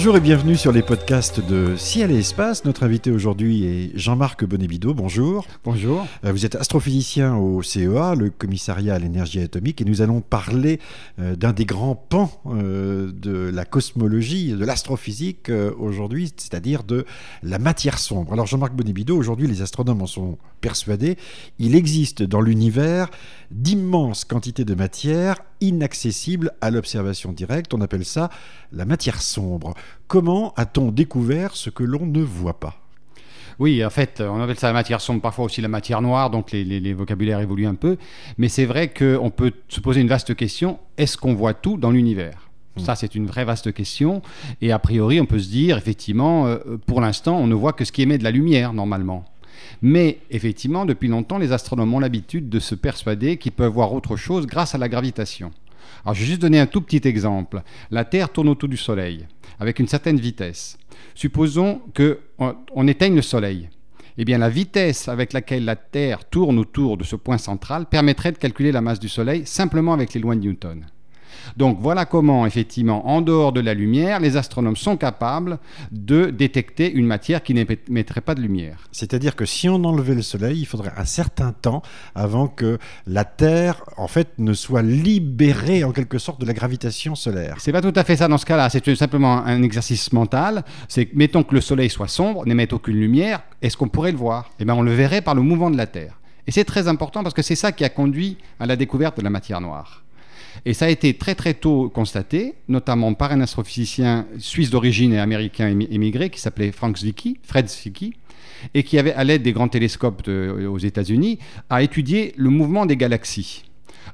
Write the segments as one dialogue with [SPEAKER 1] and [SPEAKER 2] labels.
[SPEAKER 1] Bonjour et bienvenue sur les podcasts de Ciel et Espace. Notre invité aujourd'hui est Jean-Marc Bonnebido. Bonjour.
[SPEAKER 2] Bonjour.
[SPEAKER 1] Euh, Vous êtes astrophysicien au CEA, le commissariat à l'énergie atomique, et nous allons parler euh, d'un des grands pans euh, de la cosmologie, de l'astrophysique aujourd'hui, c'est-à-dire de la matière sombre. Alors Jean-Marc Bonnebido, aujourd'hui les astronomes en sont persuadés, il existe dans l'univers d'immenses quantités de matière inaccessibles à l'observation directe. On appelle ça la matière sombre. Comment a-t-on découvert ce que l'on ne voit pas?
[SPEAKER 2] Oui, en fait, on appelle ça la matière sombre, parfois aussi la matière noire, donc les, les- les vocabulaires évoluent un peu. Mais c'est vrai qu'on peut se poser une vaste question est-ce qu'on voit tout dans l'univers? Ça, c'est une vraie vaste question. Et a priori, on peut se dire, effectivement, euh, pour l'instant, on ne voit que ce qui émet de la lumière, normalement. Mais effectivement, depuis longtemps, les astronomes ont l'habitude de se persuader qu'ils peuvent voir autre chose grâce à la gravitation. Alors, je vais juste donner un tout petit exemple. La Terre tourne autour du Soleil avec une certaine vitesse. Supposons qu'on on éteigne le Soleil. Eh bien, la vitesse avec laquelle la Terre tourne autour de ce point central permettrait de calculer la masse du Soleil simplement avec les lois de Newton. Donc voilà comment, effectivement, en dehors de la lumière, les astronomes sont capables de détecter une matière qui n'émettrait pas de lumière.
[SPEAKER 1] C'est-à-dire que si on enlevait le Soleil, il faudrait un certain temps avant que la Terre, en fait, ne soit libérée en quelque sorte de la gravitation solaire.
[SPEAKER 2] C'est pas tout à fait ça dans ce cas-là, c'est simplement un exercice mental. C'est mettons que le Soleil soit sombre, n'émette aucune lumière, est-ce qu'on pourrait le voir? Eh bien, on le verrait par le mouvement de la Terre. Et c'est très important parce que c'est ça qui a conduit à la découverte de la matière noire. Et ça a été très très tôt constaté, notamment par un astrophysicien suisse d'origine et américain émi- émigré qui s'appelait Frank Zwicky, Fred Zwicky, et qui avait, à l'aide des grands télescopes aux États-Unis, a étudié le mouvement des galaxies.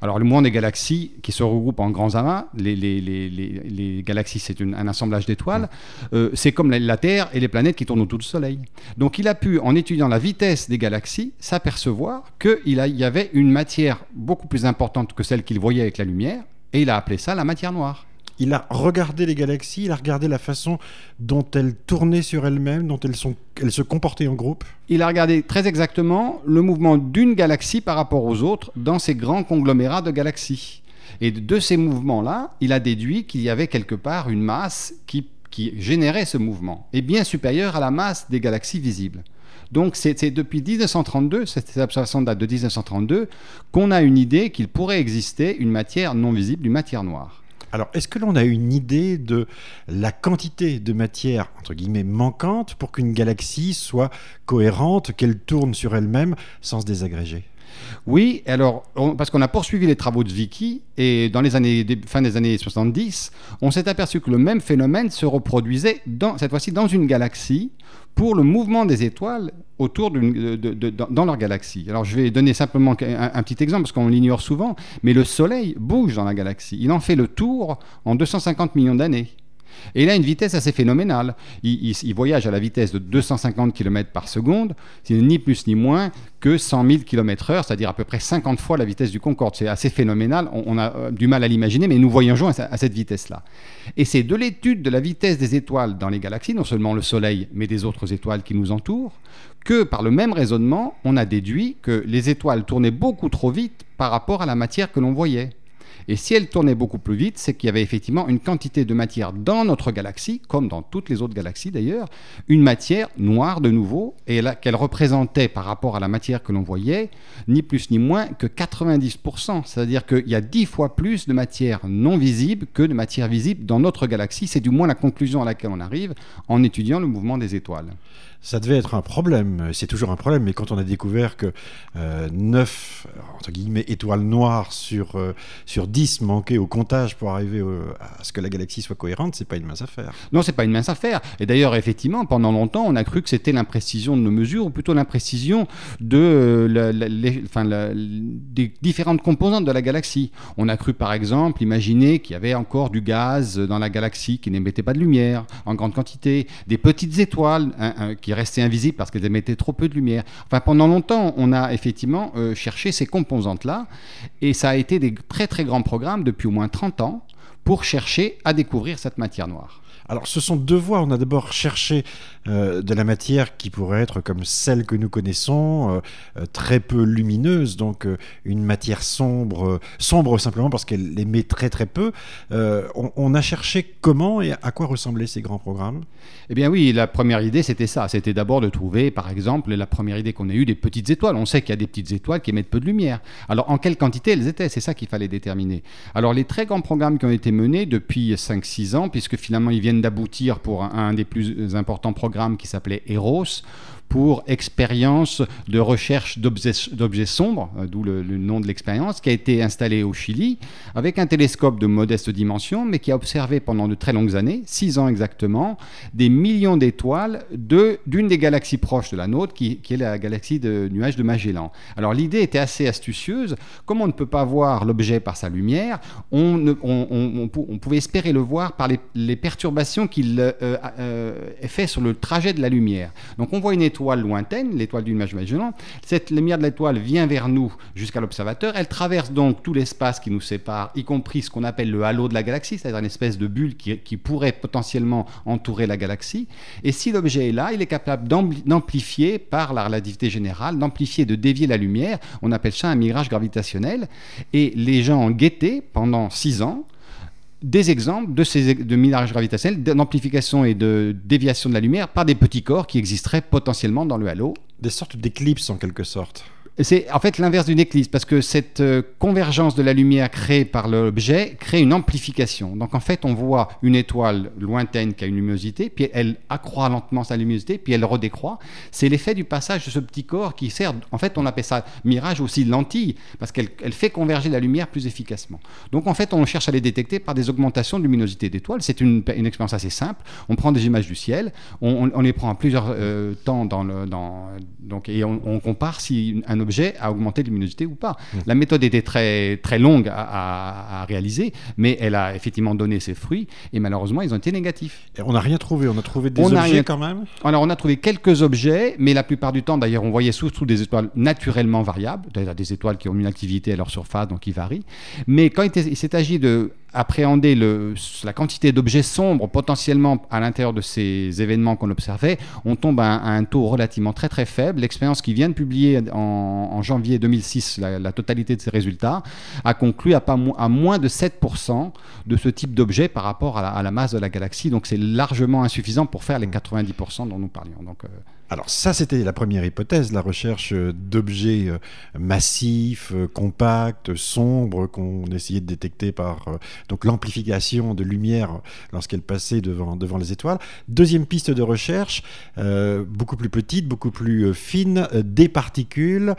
[SPEAKER 2] Alors, le mouvement des galaxies qui se regroupent en grands amas, les, galaxies, c'est un assemblage d'étoiles, euh, c'est comme la, la Terre et les planètes qui tournent autour du Soleil. Donc, il a pu, en étudiant la vitesse des galaxies, s'apercevoir qu'il y avait une matière beaucoup plus importante que celle qu'il voyait avec la lumière, et il a appelé ça la matière noire.
[SPEAKER 1] Il a regardé les galaxies, il a regardé la façon dont elles tournaient sur elles-mêmes, dont elles, se comportaient en groupe.
[SPEAKER 2] Il a regardé très exactement le mouvement d'une galaxie par rapport aux autres dans ces grands conglomérats de galaxies. Et de- ces mouvements-là, il a déduit qu'il y avait quelque part une masse qui, qui générait ce mouvement, et bien supérieure à la masse des galaxies visibles. Donc c'est depuis 1932, cette observation date de 1932, qu'on a une idée qu'il pourrait exister une matière non visible, une matière noire.
[SPEAKER 1] Alors, est-ce que l'on a une idée de la quantité de matière, entre guillemets, manquante pour qu'une galaxie soit cohérente, qu'elle tourne sur elle-même sans se désagréger?
[SPEAKER 2] Oui, alors, parce qu'on a poursuivi les travaux de Vicky, et dans les années, fin des années 70, on s'est aperçu que le même phénomène se reproduisait, cette fois-ci, dans une galaxie, pour le mouvement des étoiles autour de- dans leur galaxie. Alors, je vais donner simplement un, un petit exemple, parce qu'on l'ignore souvent, mais le Soleil bouge dans la galaxie. Il en fait le tour en 250 millions d'années. Et il a une vitesse assez phénoménale. Il, voyage à la vitesse de 250 km par seconde, c'est ni plus ni moins que 100 000 km/h, c'est-à-dire à peu près 50 fois la vitesse du Concorde. C'est assez phénoménal, on, a euh, du mal à l'imaginer, mais nous voyageons à, à cette vitesse-là. Et c'est de l'étude de la vitesse des étoiles dans les galaxies, non seulement le Soleil, mais des autres étoiles qui nous entourent, que par le même raisonnement, on a déduit que les étoiles tournaient beaucoup trop vite par rapport à la matière que l'on voyait. Et si elle tournait beaucoup plus vite, c'est qu'il y avait effectivement une quantité de matière dans notre galaxie, comme dans toutes les autres galaxies d'ailleurs, une matière noire de nouveau, et qu'elle représentait par rapport à la matière que l'on voyait, ni plus ni moins que 90%. C'est-à-dire qu'il y a 10 fois plus de matière non visible que de matière visible dans notre galaxie. C'est du moins la conclusion à laquelle on arrive en étudiant le mouvement des étoiles.
[SPEAKER 1] Ça devait être un problème, c'est toujours un problème, mais quand on a découvert que euh, 9 entre guillemets, étoiles noires sur, euh, sur 10 manquaient au comptage pour arriver à ce que la galaxie soit cohérente, c'est pas une mince affaire.
[SPEAKER 2] Non, c'est pas une mince affaire. Et d'ailleurs, effectivement, pendant longtemps, on a cru que c'était l'imprécision de nos mesures, ou plutôt l'imprécision de, euh, les- enfin, des différentes composantes de la galaxie. On a cru, par exemple, imaginer qu'il y avait encore du gaz dans la galaxie qui n'émettait pas de lumière en grande quantité, des petites étoiles hein, hein, qui restaient invisibles parce qu'elles émettaient trop peu de lumière. Enfin, pendant longtemps, on a effectivement euh, cherché ces et ça a été des très très grands programmes depuis au moins 30 ans pour chercher à découvrir cette matière noire.
[SPEAKER 1] Alors ce sont deux voies. On a d'abord cherché euh, de la matière qui pourrait être comme celle que nous connaissons, euh, euh, très peu lumineuse, donc une matière sombre, sombre simplement parce qu'elle émet très très peu. On, on, a cherché comment et à quoi ressemblaient ces grands programmes?
[SPEAKER 2] Eh bien oui, la première idée c'était ça. C'était d'abord de trouver, par exemple, la première idée qu'on a eue des petites étoiles. On sait qu'il y a des petites étoiles qui émettent peu de lumière. Alors en quelle quantité elles étaient? C'est ça qu'il fallait déterminer. Alors les très grands programmes qui ont été menés depuis 5-6 ans, puisque finalement ils viennent d'aboutir pour un, des plus importants programmes qui s'appelait Eros, pour expérience de recherche d'objets sombres, euh, d'où le, nom de l'expérience, qui a été installée au Chili avec un télescope de modeste dimension, mais qui a observé pendant de très longues années, six ans exactement, des millions d'étoiles d'une des galaxies proches de la nôtre, qui, est la galaxie de nuages de Magellan. Alors l'idée était assez astucieuse. Comme on ne peut pas voir l'objet par sa lumière, on, pouvait espérer le voir par les, perturbations qu'il euh, euh, fait sur le trajet de la lumière. Donc on voit une étoile étoile lointaine, l'étoile d'une image Magellan. Cette lumière de l'étoile vient vers nous jusqu'à l'observateur. Elle traverse donc tout l'espace qui nous sépare, y compris ce qu'on appelle le halo de la galaxie, c'est-à-dire une espèce de bulle qui, qui, pourrait potentiellement entourer la galaxie. Et si l'objet est là, il est capable d'amplifier par la relativité générale, d'amplifier, de dévier la lumière. On appelle ça un mirage gravitationnel. Et les gens ont guetté pendant six ans des exemples de ces de gravitationnel, d'amplification et de déviation de la lumière par des petits corps qui existeraient potentiellement dans le halo.
[SPEAKER 1] Des sortes d'éclipses en quelque sorte.
[SPEAKER 2] C'est en fait l'inverse d'une éclipse, parce que cette euh, convergence de la lumière créée par l'objet crée une amplification. Donc en fait, on voit une étoile lointaine qui a une luminosité, puis elle accroît lentement sa luminosité, puis elle redécroît. C'est l'effet du passage de ce petit corps qui sert, en fait, on appelle ça mirage aussi lentille, parce qu'elle fait converger la lumière plus efficacement. Donc en fait, on cherche à les détecter par des augmentations de luminosité d'étoiles. C'est une, expérience assez simple. On prend des images du ciel, on, les prend à plusieurs euh, temps dans donc, et on, on compare si un objet a augmenté de luminosité ou pas. Mmh. La méthode était très, très longue à, réaliser, mais elle a effectivement donné ses fruits, et malheureusement, ils ont été négatifs.
[SPEAKER 1] Et on n'a rien trouvé, on a trouvé des objets quand même
[SPEAKER 2] Alors, on a trouvé quelques objets, mais la plupart du temps, d'ailleurs, on voyait surtout des étoiles naturellement variables, des étoiles qui ont une activité à leur surface, donc qui varient. Mais quand il s'est agi de appréhender le, la quantité d'objets sombres potentiellement à l'intérieur de ces événements qu'on observait, on tombe à un, taux relativement très très faible. L'expérience qui vient de publier en, janvier 2006 la, totalité de ces résultats a conclu à, pas, à moins de 7% de ce type d'objets par rapport à la, masse de la galaxie. Donc c'est largement insuffisant pour faire les 90% dont nous parlions. Donc, euh,
[SPEAKER 1] alors ça, c'était la première hypothèse, la recherche d'objets euh, massifs, euh, compacts, sombres, qu'on essayait de détecter par euh, donc l'amplification de lumière lorsqu'elle passait devant, devant les étoiles. Deuxième piste de recherche, beaucoup plus petite, beaucoup plus fine, des particules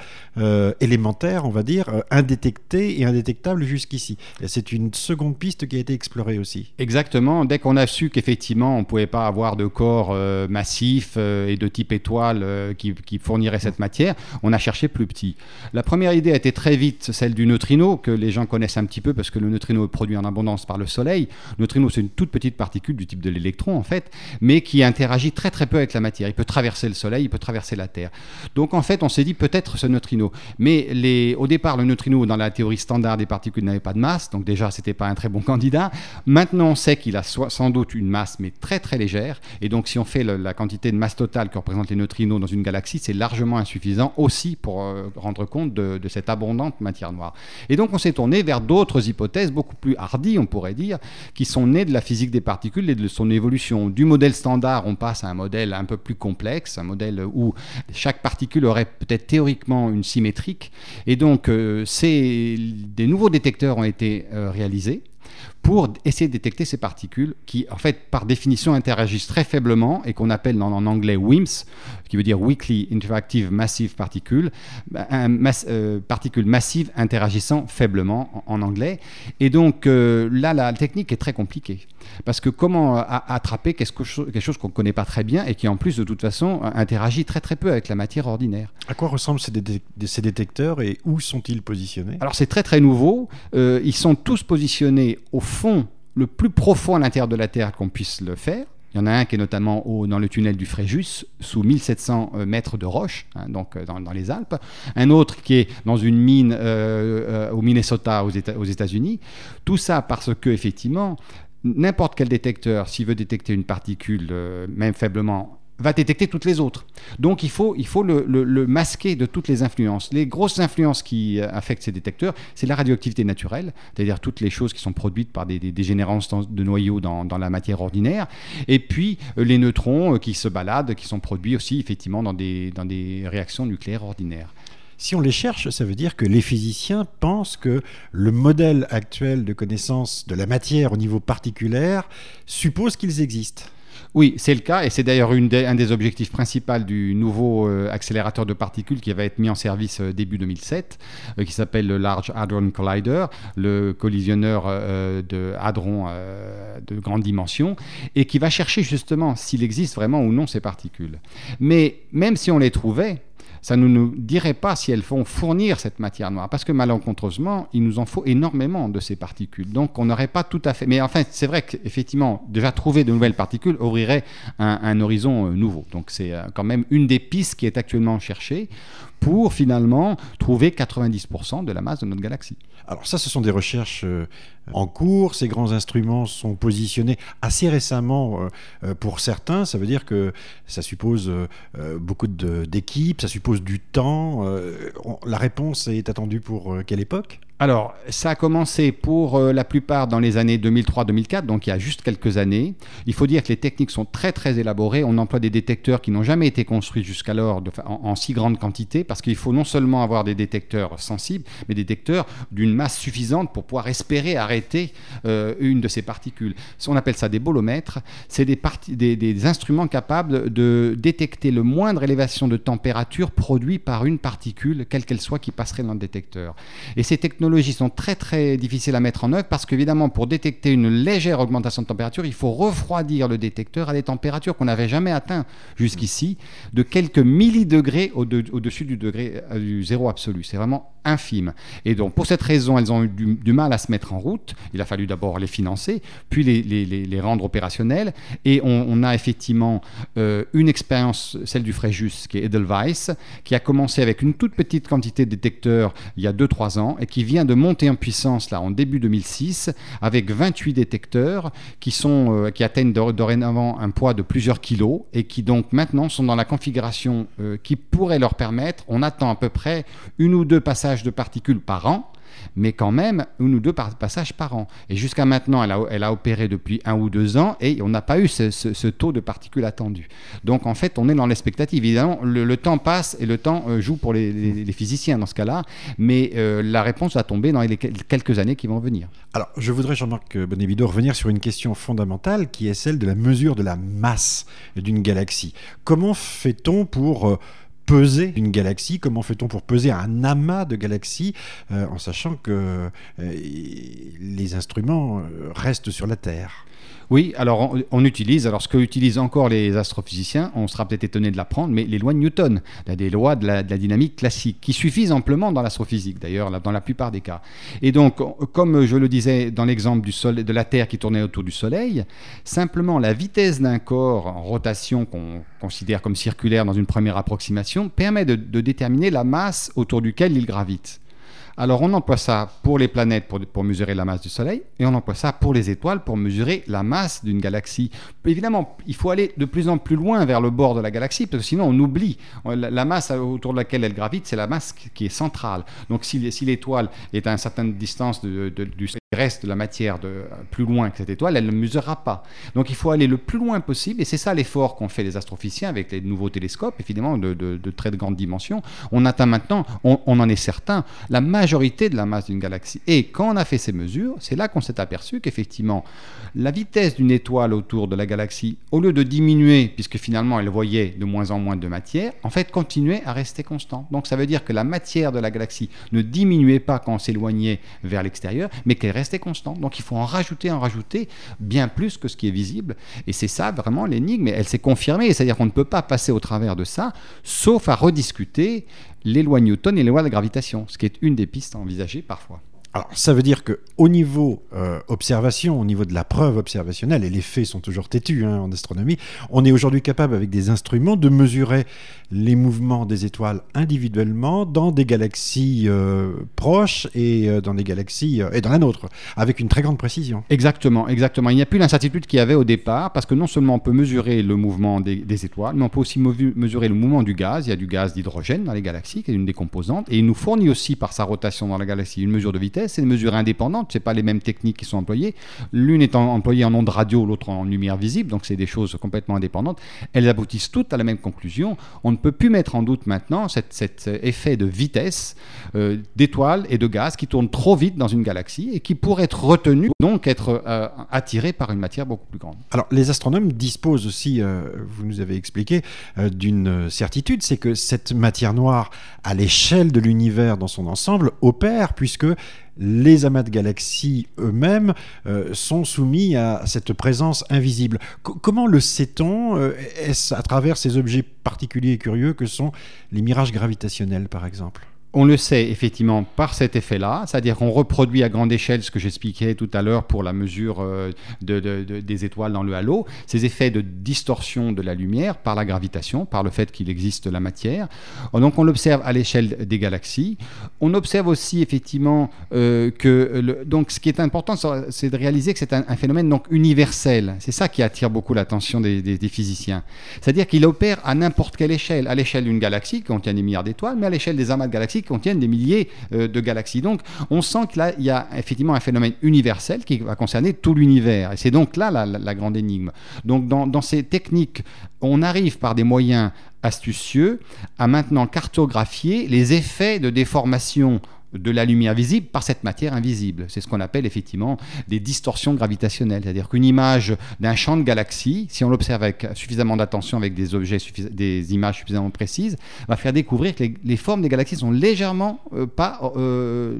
[SPEAKER 1] élémentaires, on va dire, indétectées et indétectables jusqu'ici. C'est une seconde piste qui a été explorée aussi.
[SPEAKER 2] Exactement. Dès qu'on a su qu'effectivement, on ne pouvait pas avoir de corps massifs et de type étoile euh, qui, fournirait cette matière, on a cherché plus petit. La première idée a été très vite celle du neutrino, que les gens connaissent un petit peu parce que le neutrino est produit en abondance par le Soleil. Le neutrino, c'est une toute petite particule du type de l'électron, en fait, mais qui interagit très très peu avec la matière. Il peut traverser le Soleil, il peut traverser la Terre. Donc en fait, on s'est dit peut-être ce neutrino. Mais au départ, le neutrino, dans la théorie standard des particules, n'avait pas de masse, donc déjà, c'était pas un très bon candidat. Maintenant, on sait qu'il a sans doute une masse, mais très très légère. Et donc, si on fait la quantité de masse totale que représente les neutrinos dans une galaxie, c'est largement insuffisant aussi pour euh, rendre compte de, cette abondante matière noire. Et donc on s'est tourné vers d'autres hypothèses beaucoup plus hardies, on pourrait dire, qui sont nées de la physique des particules et de son évolution. Du modèle standard, on passe à un modèle un peu plus complexe, un modèle où chaque particule aurait peut-être théoriquement une symétrique. Et donc euh, des nouveaux détecteurs ont été euh, réalisés pour essayer de détecter ces particules qui, en fait, par définition, interagissent très faiblement et qu'on appelle en, anglais WIMPs, qui veut dire Weakly Interactive Massive Particle, un euh, particules massives interagissant faiblement en, anglais. Et donc euh, là, la technique est très compliquée. Parce que comment attraper quelque chose, qu'on ne connaît pas très bien et qui en plus de toute façon interagit très très peu avec la matière ordinaire.
[SPEAKER 1] À quoi ressemblent ces, détecteurs et où sont-ils positionnés?
[SPEAKER 2] Alors c'est très très nouveau. Euh, ils sont tous positionnés au fond le plus profond à l'intérieur de la Terre qu'on puisse le faire. Il y en a un qui est notamment dans le tunnel du Fréjus, sous 1700 euh, mètres de roche, hein, donc euh, dans, les Alpes. Un autre qui est dans une mine au Minnesota, aux États-Unis. Tout ça parce que, effectivement, n'importe quel détecteur, s'il veut détecter une particule, euh, même faiblement, va détecter toutes les autres. Donc il faut, il faut le, masquer de toutes les influences. Les grosses influences qui euh, affectent ces détecteurs, c'est la radioactivité naturelle, c'est-à-dire toutes les choses qui sont produites par des, dégénérances de noyaux dans, la matière ordinaire, et puis euh, les neutrons euh, qui se baladent, qui sont produits aussi effectivement dans des, dans des réactions nucléaires ordinaires.
[SPEAKER 1] Si on les cherche, ça veut dire que les physiciens pensent que le modèle actuel de connaissance de la matière au niveau particulier suppose qu'ils existent.
[SPEAKER 2] Oui, c'est le cas, et c'est d'ailleurs un des objectifs principaux du nouveau euh, accélérateur de particules qui va être mis en service euh, début 2007, euh, qui s'appelle le Large Hadron Collider, le collisionneur de hadrons de grande dimension, et qui va chercher justement s'il existe vraiment ou non ces particules. Mais même si on les trouvait, ça ne nous dirait pas si elles vont fournir cette matière noire, parce que malencontreusement, il nous en faut énormément de ces particules. Donc on n'aurait pas tout à fait... Mais enfin, c'est vrai qu'effectivement, déjà trouver de nouvelles particules ouvrirait un, horizon euh, nouveau. Donc c'est euh, quand même une des pistes qui est actuellement cherchée pour finalement trouver 90% de la masse de notre galaxie.
[SPEAKER 1] Alors ça, ce sont des recherches euh, en cours. Ces grands instruments sont positionnés assez récemment euh, euh, pour certains. Ça veut dire que ça suppose beaucoup d'équipes, ça suppose du temps. La réponse est attendue pour quelle époque?
[SPEAKER 2] Alors, ça a commencé pour euh, la plupart dans les années 2003-2004, donc il y a juste quelques années. Il faut dire que les techniques sont très très élaborées. On emploie des détecteurs qui n'ont jamais été construits jusqu'alors en, si grande quantité, parce qu'il faut non seulement avoir des détecteurs sensibles, mais des détecteurs d'une masse suffisante pour pouvoir espérer arrêter euh, une de ces particules. On appelle ça des bolomètres. C'est des, des, des instruments capables de détecter le moindre élévation de température produit par une particule, quelle qu'elle soit, qui passerait dans le détecteur. Et ces technologies sont très très difficiles à mettre en œuvre parce qu'évidemment, pour détecter une légère augmentation de température, il faut refroidir le détecteur à des températures qu'on n'avait jamais atteint jusqu'ici, de quelques millidegrés au-dessus du degré euh, du zéro absolu. C'est vraiment infime. Et donc, pour cette raison, elles ont eu du, mal à se mettre en route. Il a fallu d'abord les financer, puis les, les, rendre opérationnelles. Et on, a effectivement euh, une expérience, celle du Fréjus, qui est Edelweiss, qui a commencé avec une toute petite quantité de détecteurs il y a 2-3 ans et qui vient de monter en puissance là en début 2006 avec 28 détecteurs qui, sont, euh, qui atteignent dorénavant un poids de plusieurs kilos et qui donc maintenant sont dans la configuration euh, qui pourrait leur permettre, on attend à peu près une ou deux passages de particules par an mais quand même une ou deux passages par an. Et jusqu'à maintenant, elle a, opéré depuis un ou deux ans et on n'a pas eu ce, taux de particules attendu. Donc en fait, on est dans l'expectative. Évidemment, le, temps passe et le temps euh, joue pour les, physiciens dans ce cas-là, mais euh, la réponse va tomber dans les quelques années qui vont venir.
[SPEAKER 1] Alors, je voudrais, Jean-Marc Bonévido, revenir sur une question fondamentale qui est celle de la mesure de la masse d'une galaxie. Comment fait-on pour... Euh, peser une galaxie Comment fait-on pour peser un amas de galaxies euh, en sachant que euh, les instruments euh, restent sur la Terre?
[SPEAKER 2] Oui, alors on, utilise, alors ce que utilisent encore les astrophysiciens, on sera peut-être étonné de l'apprendre, mais les lois de Newton, des lois de la, dynamique classique, qui suffisent amplement dans l'astrophysique, d'ailleurs, dans la plupart des cas. Et donc, comme je le disais dans l'exemple du soleil, de la Terre qui tournait autour du Soleil, simplement la vitesse d'un corps en rotation qu'on considère comme circulaire dans une première approximation permet de, déterminer la masse autour duquel il gravite. Alors on emploie ça pour les planètes pour, mesurer la masse du Soleil et on emploie ça pour les étoiles pour mesurer la masse d'une galaxie. Évidemment, il faut aller de plus en plus loin vers le bord de la galaxie parce que sinon on oublie. La, masse autour de laquelle elle gravite, c'est la masse qui est centrale. Donc si, l'étoile est à une certaine distance du reste de la matière de, plus loin que cette étoile, elle ne mesurera pas. Donc il faut aller le plus loin possible, et c'est ça l'effort qu'ont fait les astrophysiciens avec les nouveaux télescopes, évidemment de, de, très grande dimension. On atteint maintenant, on, en est certain, la majorité de la masse d'une galaxie. Et quand on a fait ces mesures, c'est là qu'on s'est aperçu qu'effectivement, la vitesse d'une étoile autour de la galaxie, au lieu de diminuer, puisque finalement elle voyait de moins en moins de matière, en fait continuait à rester constante. Donc ça veut dire que la matière de la galaxie ne diminuait pas quand on s'éloignait vers l'extérieur, mais qu'elle rester constant. Donc il faut en rajouter, en rajouter bien plus que ce qui est visible. Et c'est ça vraiment l'énigme. Elle s'est confirmée. C'est-à-dire qu'on ne peut pas passer au travers de ça, sauf à rediscuter les lois Newton et les lois de la gravitation, ce qui est une des pistes envisagées parfois.
[SPEAKER 1] Alors, ça veut dire que au niveau euh, observation, au niveau de la preuve observationnelle, et les faits sont toujours têtus hein, en astronomie, on est aujourd'hui capable avec des instruments de mesurer les mouvements des étoiles individuellement dans des galaxies euh, proches et euh, dans des galaxies et dans la nôtre, avec une très grande précision.
[SPEAKER 2] Exactement, exactement. Il n'y a plus l'incertitude qu'il y avait au départ, parce que non seulement on peut mesurer le mouvement des, des étoiles, mais on peut aussi mesurer le mouvement du gaz. Il y a du gaz d'hydrogène dans les galaxies, qui est une des composantes, et il nous fournit aussi par sa rotation dans la galaxie une mesure de vitesse c'est une mesure indépendante, ce pas les mêmes techniques qui sont employées. L'une étant employée en ondes radio, l'autre en lumière visible, donc c'est des choses complètement indépendantes. Elles aboutissent toutes à la même conclusion. On ne peut plus mettre en doute maintenant cet, effet de vitesse euh, d'étoiles et de gaz qui tournent trop vite dans une galaxie et qui pourrait être retenu, donc être euh, attiré par une matière beaucoup plus grande.
[SPEAKER 1] Alors les astronomes disposent aussi, euh, vous nous avez expliqué, d'une certitude, c'est que cette matière noire, à l'échelle de l'univers dans son ensemble, opère puisque les amas de galaxies eux-mêmes euh, sont soumis à cette présence invisible. comment le sait-on euh, Est-ce à travers ces objets particuliers et curieux que sont les mirages gravitationnels, par exemple?
[SPEAKER 2] On le sait effectivement par cet effet-là, c'est-à-dire qu'on reproduit à grande échelle ce que j'expliquais tout à l'heure pour la mesure euh, des étoiles dans le halo, ces effets de distorsion de la lumière par la gravitation, par le fait qu'il existe la matière. Donc on l'observe à l'échelle des galaxies. On observe aussi effectivement euh, que donc ce qui est important, c'est de réaliser que c'est un, phénomène donc universel. C'est ça qui attire beaucoup l'attention des physiciens. C'est-à-dire qu'il opère à n'importe quelle échelle, à l'échelle d'une galaxie qui contient des milliards d'étoiles, mais à l'échelle des amas de galaxies contiennent des milliers euh, de galaxies. Donc on sent que là, il y a effectivement un phénomène universel qui va concerner tout l'univers. Et c'est donc là la, grande énigme. Donc dans ces techniques, on arrive par des moyens astucieux à maintenant cartographier les effets de déformation de la lumière visible par cette matière invisible. C'est ce qu'on appelle effectivement des distorsions gravitationnelles. C'est-à-dire qu'une image d'un champ de galaxie, si on l'observe avec suffisamment d'attention, avec des objets, des images suffisamment précises, va faire découvrir que les, formes des galaxies sont légèrement euh, pas euh,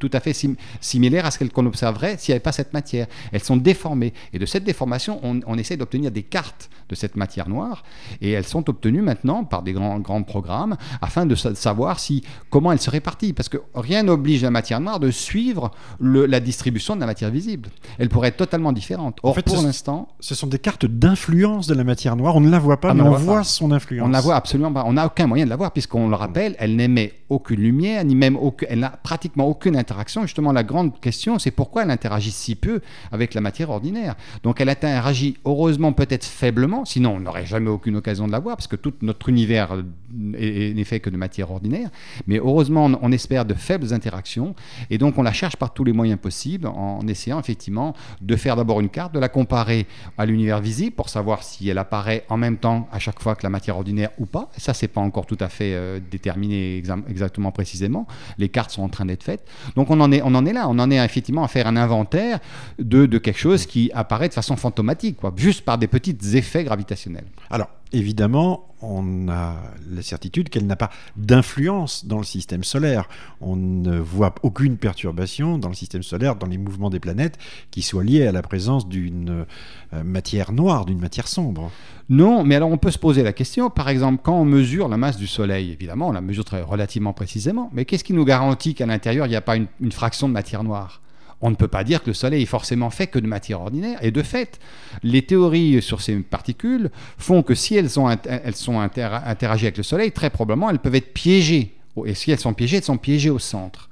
[SPEAKER 2] tout à fait similaires à ce qu'on observerait s'il n'y avait pas cette matière. Elles sont déformées. Et de cette déformation, on, essaie d'obtenir des cartes de cette matière noire. Et elles sont obtenues maintenant par des grands, grands programmes afin de savoir si, comment elles se répartissent. Parce que rien n'oblige la matière noire de suivre la distribution de la matière visible. Elle pourrait être totalement différente.
[SPEAKER 1] Or, en fait, pour l'instant. Ce sont des cartes d'influence de la matière noire. On ne la voit pas, ah, mais on, voit, son influence.
[SPEAKER 2] On ne la voit absolument pas. On n'a aucun moyen de la voir, puisqu'on le rappelle, elle n'émet aucune lumière, ni même aucune, elle n'a pratiquement aucune interaction. Justement, la grande question, c'est pourquoi elle interagit si peu avec la matière ordinaire. Donc, elle interagit heureusement peut-être faiblement, sinon on n'aurait jamais aucune occasion de la voir, parce que tout notre univers n'est fait que de matière ordinaire. Mais heureusement, on espère de faibles interactions. Et donc, on la cherche par tous les moyens possibles en essayant effectivement de faire d'abord une carte, de la comparer à l'univers visible pour savoir si elle apparaît en même temps à chaque fois que la matière ordinaire ou pas. Ça, c'est pas encore tout à fait euh, déterminé exactement précisément. Les cartes sont en train d'être faites. Donc, on en est, on en est là. On en est effectivement à faire un inventaire de, de quelque chose qui apparaît de façon fantomatique, quoi, juste par des petits effets gravitationnels.
[SPEAKER 1] Alors, évidemment, on a la certitude qu'elle n'a pas d'influence dans le système solaire. On ne voit aucune perturbation dans le système solaire, dans les mouvements des planètes, qui soit liée à la présence d'une euh, matière noire, d'une matière sombre.
[SPEAKER 2] Non, mais alors on peut se poser la question, par exemple, quand on mesure la masse du Soleil, évidemment, on la mesure très relativement précisément, mais qu'est-ce qui nous garantit qu'à l'intérieur, il n'y a pas une fraction de matière noire? On ne peut pas dire que le Soleil est forcément fait que de matière ordinaire. Et de fait, les théories sur ces particules font que si elles sont, elles sont interagies avec le Soleil, très probablement elles peuvent être piégées. Et si elles sont piégées, elles sont piégées au centre.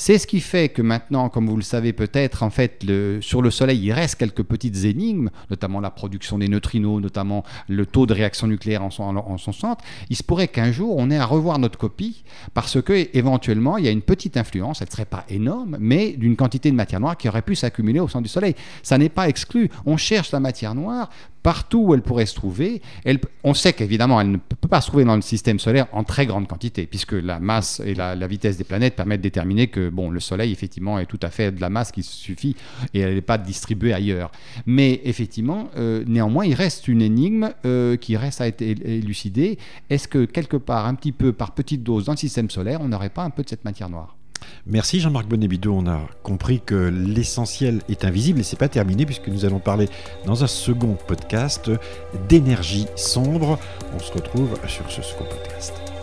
[SPEAKER 2] C'est ce qui fait que maintenant, comme vous le savez peut-être, en fait, sur le Soleil, il reste quelques petites énigmes, notamment la production des neutrinos, notamment le taux de réaction nucléaire en son, centre. Il se pourrait qu'un jour, on ait à revoir notre copie parce que éventuellement, il y a une petite influence, elle ne serait pas énorme, mais d'une quantité de matière noire qui aurait pu s'accumuler au centre du Soleil. Ça n'est pas exclu. On cherche la matière noire partout où elle pourrait se trouver. On sait qu'évidemment, elle ne peut pas se trouver dans le système solaire en très grande quantité, puisque la masse et la, vitesse des planètes permettent de déterminer que bon, le Soleil, effectivement, est tout à fait de la masse qui suffit et elle n'est pas distribuée ailleurs. Mais effectivement, euh, néanmoins, il reste une énigme euh, qui reste à être élucidée. Est-ce que quelque part, un petit peu par petite dose dans le système solaire, on n'aurait pas un peu de cette matière noire?
[SPEAKER 1] Merci Jean-Marc Bonnet-Bidot. On a compris que l'essentiel est invisible et c'est pas terminé puisque nous allons parler dans un second podcast d'énergie sombre. On se retrouve sur ce second podcast.